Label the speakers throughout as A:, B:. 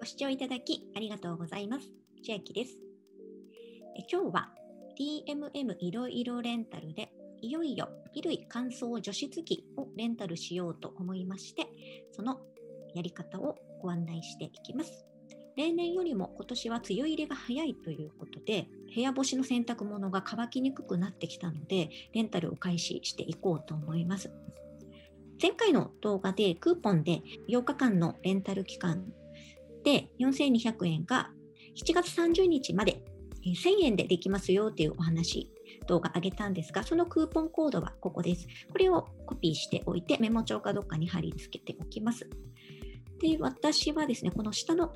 A: ご視聴いただきありがとうございます。千秋です。え今日は DMM いろいろレンタルでいよいよ衣類乾燥除湿機をレンタルしようと思いまして、そのやり方をご案内していきます。例年よりも今年は梅雨入れが早いということで、部屋干しの洗濯物が乾きにくくなってきたので、レンタルを開始していこうと思います。前回の動画でクーポンで8日間のレンタル期間で4200円が7月30日まで1000円でできますよっていうお話、動画上げたんですが、そのクーポンコードはここです。これをコピーしておいて、メモ帳かどっかに貼り付けておきます。で、私はですね、この下の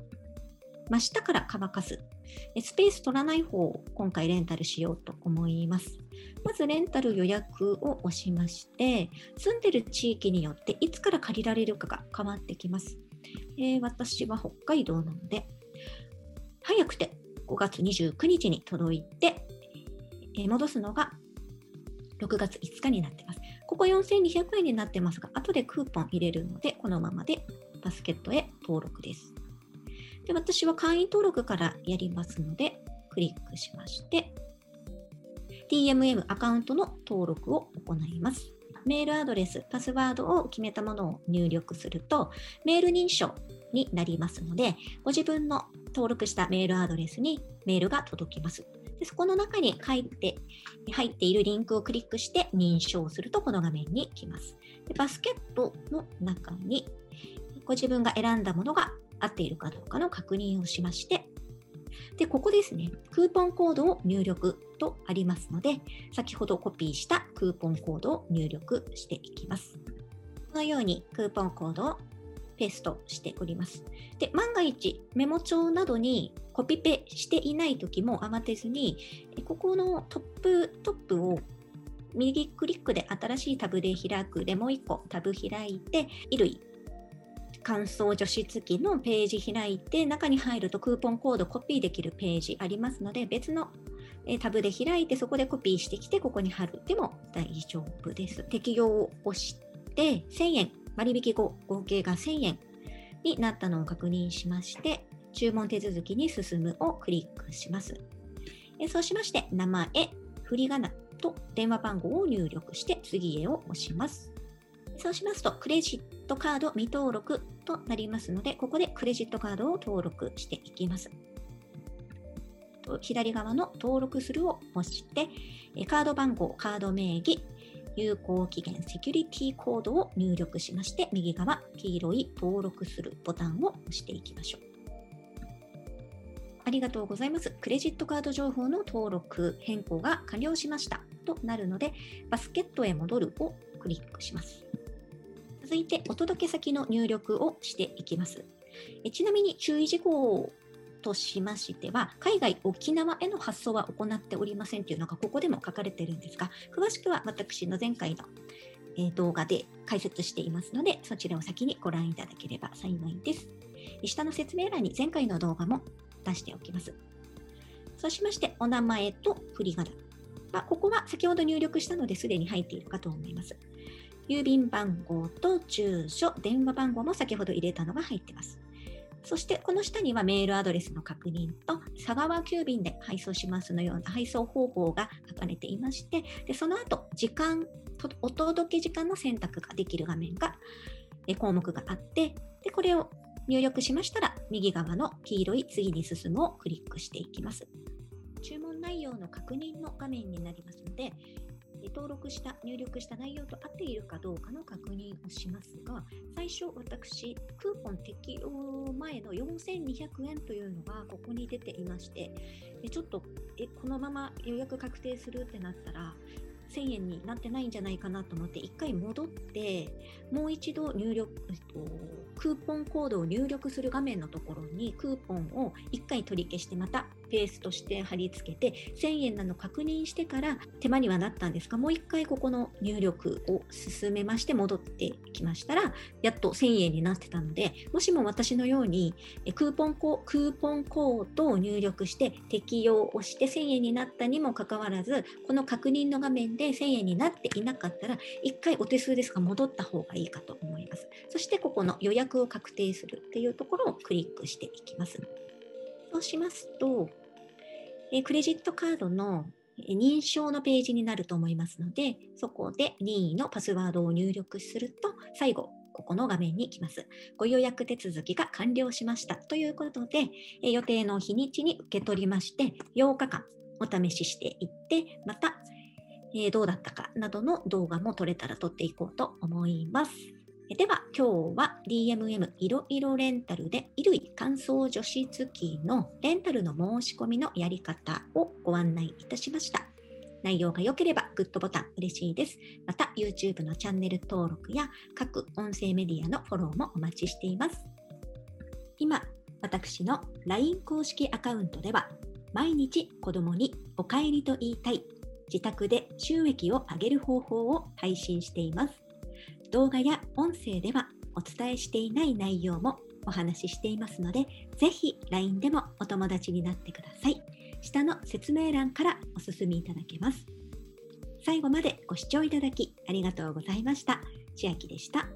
A: 真下から乾かす。スペース取らない方を今回レンタルしようと思います。まずレンタル予約を押しまして、住んでる地域によっていつから借りられるかが変わってきます。えー、私は北海道なので、早くて5月29日に届いて、えー、戻すのが6月5日になってます。ここ4200円になってますが、後でクーポン入れるので、このままでバスケットへ登録です。で私は会員登録からやりますので、クリックしまして、DMM アカウントの登録を行います。メールアドレス、パスワードを決めたものを入力すると、メール認証になりますので、ご自分の登録したメールアドレスにメールが届きます。でそこの中に書いて入っているリンクをクリックして認証するとこの画面に来ます。でバスケットの中にご自分が選んだものが合っているかどうかの確認をしまして、で、ここですね、クーポンコードを入力とありますので、先ほどコピーしたクーポンコードを入力していきます。このようにクーポンコードをペーストしております。で、万が一メモ帳などにコピペしていない時も慌てずに、ここのトップ、トップを右クリックで新しいタブで開くでもう1個タブ開いて、衣類乾燥除湿機のページ開いて、中に入るとクーポンコードコピーできるページありますので、別のタブで開いて、そこでコピーしてきて、ここに貼るでも大丈夫です。適用を押して、1000円、割引後合計が1000円になったのを確認しまして、注文手続きに進むをクリックします。そうしまして、名前、振り仮名と電話番号を入力して次へを押します。そうしますと、クレジットカード未登録となりますので、ここでクレジットカードを登録していきます。左側の登録するを押して、カード番号、カード名義、有効期限、セキュリティコードを入力しまして、右側、黄色い登録するボタンを押していきましょう。ありがとうございます。クレジットカード情報の登録変更が完了しましたとなるので、バスケットへ戻るをクリックします。続いて、お届け先の入力をしていきます。えちなみに注意事項としましては、海外、沖縄への発送は行っておりませんというのがここでも書かれているんですが、詳しくは私の前回の動画で解説していますので、そちらを先にご覧いただければ幸いです。下の説明欄に前回の動画も出しておきます。そうしまして、お名前と振り仮名。ここは先ほど入力したのですでに入っているかと思います。郵便番号と住所、電話番号も先ほど入れたのが入ってます。そしてこの下にはメールアドレスの確認と佐川急便で配送しますのような配送方法が書かれていましてでその後時間お届け時間の選択ができる画面が項目があってでこれを入力しましたら右側の黄色い次に進むをクリックしていきます注文内容の確認の画面になりますので登録した、入力した内容と合っているかどうかの確認をしますが、最初私、クーポン適用前の4200円というのがここに出ていまして、ちょっとえこのまま予約確定するってなったら、1000円になってないんじゃないかなと思って1回戻ってもう一度入力、えっと、クーポンコードを入力する画面のところにクーポンを1回取り消してまたペーストして貼り付けて1000円なの確認してから手間にはなったんですがもう一回ここの入力を進めまして戻ってきましたらやっと1000円になってたのでもしも私のようにクーポンコクーポンコードを入力して適用をして1000円になったにもかかわらずこの確認の画面で1000円になっていなかったら1回お手数ですが戻った方がいいかと思います。そしてここの予約を確定するっていうところをクリックしていきます。そうしますとえクレジットカードの認証のページになると思いますので、そこで任意のパスワードを入力すると、最後、ここの画面に来ます。ご予約手続きが完了しましたということで、え予定の日にちに受け取りまして、8日間お試ししていって、また、えどうだったかなどの動画も撮れたら撮っていこうと思います。では今日は DMM いろいろレンタルで衣類乾燥除湿機のレンタルの申し込みのやり方をご案内いたしました。内容が良ければグッドボタン嬉しいです。また YouTube のチャンネル登録や各音声メディアのフォローもお待ちしています。今、私の LINE 公式アカウントでは毎日子供にお帰りと言いたい自宅で収益を上げる方法を配信しています。動画や音声ではお伝えしていない内容もお話ししていますので、ぜひ LINE でもお友達になってください。下の説明欄からお進みいただけます。最後までご視聴いただきありがとうございました。千秋でした。